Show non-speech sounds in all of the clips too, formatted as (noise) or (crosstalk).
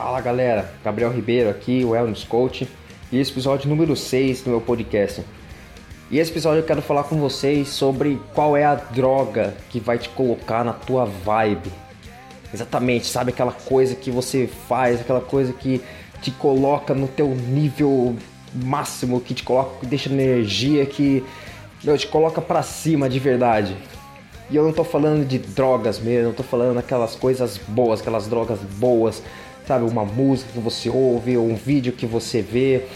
Fala galera, Gabriel Ribeiro aqui, o Wellness Coach, e esse episódio número 6 do meu podcast. E esse episódio eu quero falar com vocês sobre qual é a droga que vai te colocar na tua vibe. Exatamente, sabe aquela coisa que você faz, aquela coisa que te coloca no teu nível máximo, que te coloca, que deixa energia, que meu, te coloca pra cima de verdade. E eu não tô falando de drogas mesmo, eu tô falando daquelas coisas boas, aquelas drogas boas, sabe? Uma música que você ouve, ou um vídeo que você vê,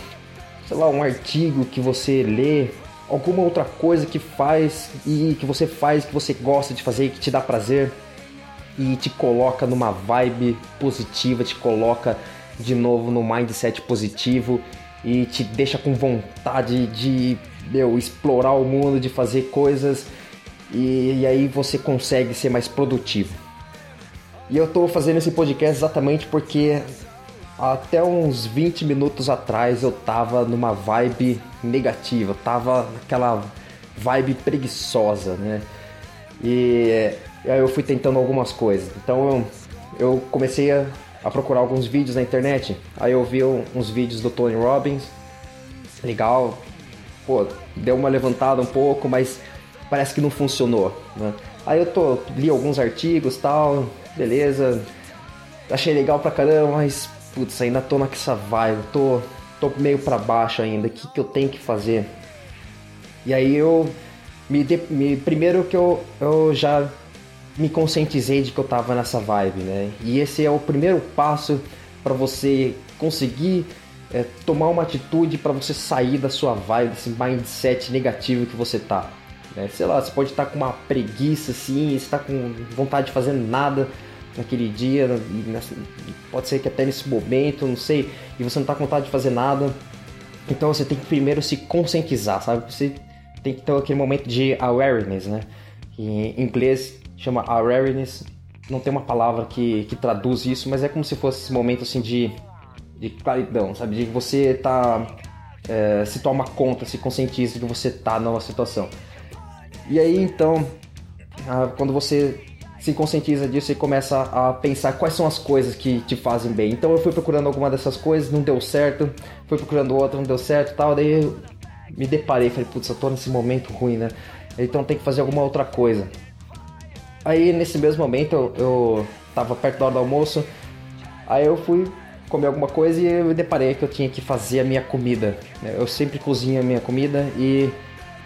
sei lá, um artigo que você lê, alguma outra coisa que faz e que você faz, que você gosta de fazer e que te dá prazer e te coloca numa vibe positiva, te coloca de novo no mindset positivo e te deixa com vontade de meu, explorar o mundo, de fazer coisas e, e aí você consegue ser mais produtivo. E eu estou fazendo esse podcast exatamente porque até uns 20 minutos atrás eu tava numa vibe negativa, tava naquela vibe preguiçosa, né? E, aí eu fui tentando algumas coisas. Então eu, eu comecei a, a, procurar alguns vídeos na internet. Aí eu vi uns vídeos do Tony Robbins. Legal. Pô, deu uma levantada um pouco, mas parece que não funcionou, né? Aí eu tô, li alguns artigos tal, beleza. Achei legal pra caramba, mas putz, ainda tô nessa vibe, tô, tô meio para baixo ainda, o que, que eu tenho que fazer? E aí eu me, de, me primeiro que eu, eu já me conscientizei de que eu tava nessa vibe, né? E esse é o primeiro passo para você conseguir é, tomar uma atitude para você sair da sua vibe, desse mindset negativo que você tá. Né? Sei lá, você pode estar com uma preguiça assim, está com vontade de fazer nada naquele dia, pode ser que até nesse momento, não sei, e você não está com vontade de fazer nada. Então você tem que primeiro se conscientizar, sabe? Você tem que ter aquele momento de awareness, né? Em inglês chama awareness. Não tem uma palavra que, que traduz isso, mas é como se fosse esse momento assim de, de claridão, sabe? De você tá. É, se toma conta, se conscientiza de que você tá numa situação. E aí então, quando você se conscientiza disso e começa a pensar quais são as coisas que te fazem bem. Então eu fui procurando alguma dessas coisas, não deu certo, fui procurando outra, não deu certo tal, daí eu me deparei, falei, putz, eu tô nesse momento ruim, né? Então tem que fazer alguma outra coisa. Aí nesse mesmo momento eu, eu tava perto da hora do almoço, aí eu fui comer alguma coisa e eu me deparei que eu tinha que fazer a minha comida. Eu sempre cozinho a minha comida e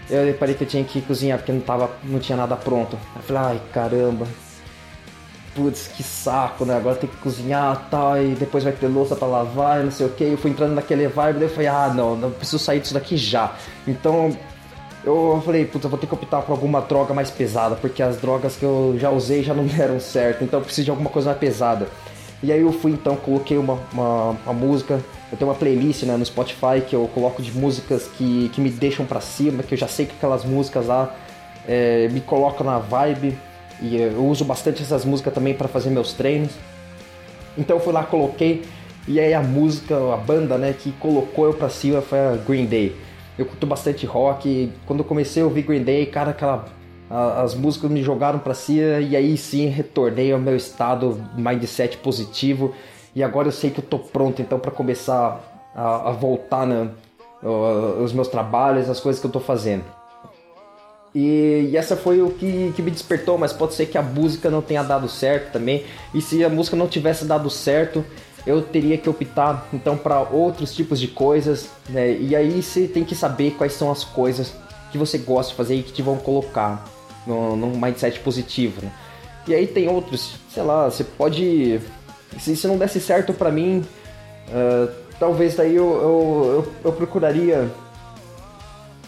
eu deparei que eu tinha que cozinhar porque não, tava, não tinha nada pronto. Eu falei, ai caramba, putz, que saco, né? Agora tem que cozinhar tal, e depois vai ter louça para lavar, não sei o que. Eu fui entrando naquele vibe, daí eu falei, ah, não, não preciso sair disso daqui já. Então eu falei, putz, eu vou ter que optar por alguma droga mais pesada, porque as drogas que eu já usei já não (laughs) deram certo, então eu preciso de alguma coisa mais pesada. E aí eu fui então, coloquei uma, uma, uma música, eu tenho uma playlist né, no Spotify que eu coloco de músicas que, que me deixam para cima, que eu já sei que aquelas músicas lá é, me colocam na vibe, e eu uso bastante essas músicas também para fazer meus treinos. Então eu fui lá, coloquei, e aí a música, a banda, né, que colocou eu pra cima foi a Green Day. Eu curto bastante rock, quando eu comecei a ouvir Green Day, cara, aquela as músicas me jogaram para cima e aí sim retornei ao meu estado mindset positivo e agora eu sei que eu tô pronto então para começar a, a voltar né, os meus trabalhos, as coisas que eu tô fazendo. E, e, essa foi o que, que me despertou, mas pode ser que a música não tenha dado certo também. E se a música não tivesse dado certo, eu teria que optar então para outros tipos de coisas, né? E aí você tem que saber quais são as coisas que você gosta de fazer e que te vão colocar no, num mindset positivo, né? E aí tem outros, sei lá, você pode. Se, se não desse certo para mim, uh, talvez daí eu, eu, eu, eu procuraria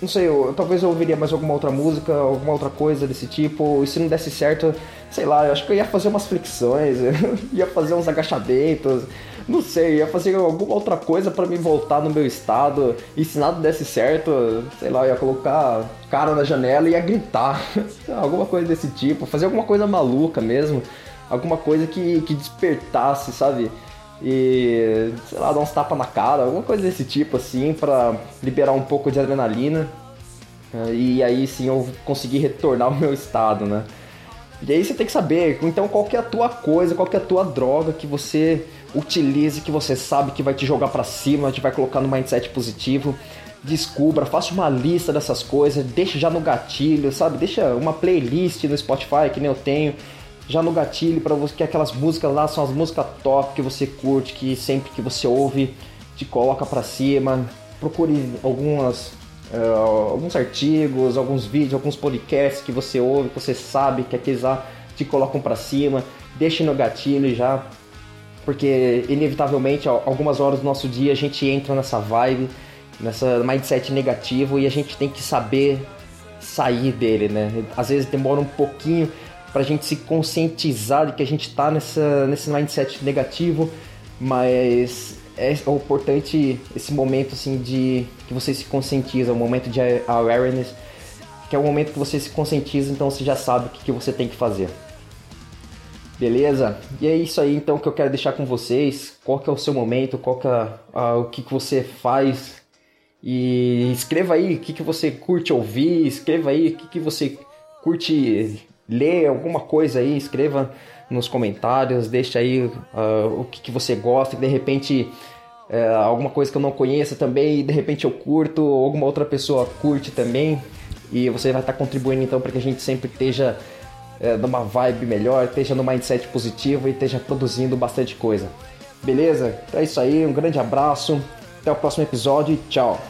não sei, eu, talvez eu ouviria mais alguma outra música, alguma outra coisa desse tipo, e se não desse certo, sei lá, eu acho que eu ia fazer umas flexões, (laughs) ia fazer uns agachamentos, não sei, ia fazer alguma outra coisa para me voltar no meu estado, e se nada desse certo, sei lá, ia colocar cara na janela e ia gritar, (laughs) alguma coisa desse tipo, fazer alguma coisa maluca mesmo, alguma coisa que, que despertasse, sabe? e, sei lá, dar uns tapas na cara, alguma coisa desse tipo assim, para liberar um pouco de adrenalina. E aí sim eu consegui retornar ao meu estado, né? E aí você tem que saber, então, qual que é a tua coisa, qual que é a tua droga que você utilize, que você sabe que vai te jogar para cima, te vai colocar no mindset positivo. Descubra, faça uma lista dessas coisas, deixa já no gatilho, sabe? Deixa uma playlist no Spotify que nem eu tenho, já no gatilho para você que aquelas músicas lá são as músicas top que você curte, que sempre que você ouve te coloca para cima. Procure algumas uh, alguns artigos, alguns vídeos, alguns podcasts que você ouve, que você sabe que aqueles lá te colocam para cima. Deixe no gatilho já, porque inevitavelmente algumas horas do nosso dia a gente entra nessa vibe, nessa mindset negativo e a gente tem que saber sair dele, né? Às vezes demora um pouquinho para a gente se conscientizar de que a gente está nessa nesse mindset negativo, mas é importante esse momento assim de que você se conscientiza, o um momento de awareness, que é o momento que você se conscientiza, então você já sabe o que, que você tem que fazer. Beleza? E é isso aí então que eu quero deixar com vocês. Qual que é o seu momento, qual que é o que, que você faz. E escreva aí o que, que você curte ouvir, escreva aí o que, que você curte ler, alguma coisa aí, escreva nos comentários, deixa aí uh, o que, que, você gosta, de repente uh, alguma coisa que eu não conheça também, de repente eu curto, ou alguma outra pessoa curte também, e você vai estar contribuindo então para que a gente sempre esteja uh, numa vibe melhor, esteja no mindset positivo e esteja produzindo bastante coisa. Beleza? Então é isso aí, um grande abraço, até o próximo episódio e tchau!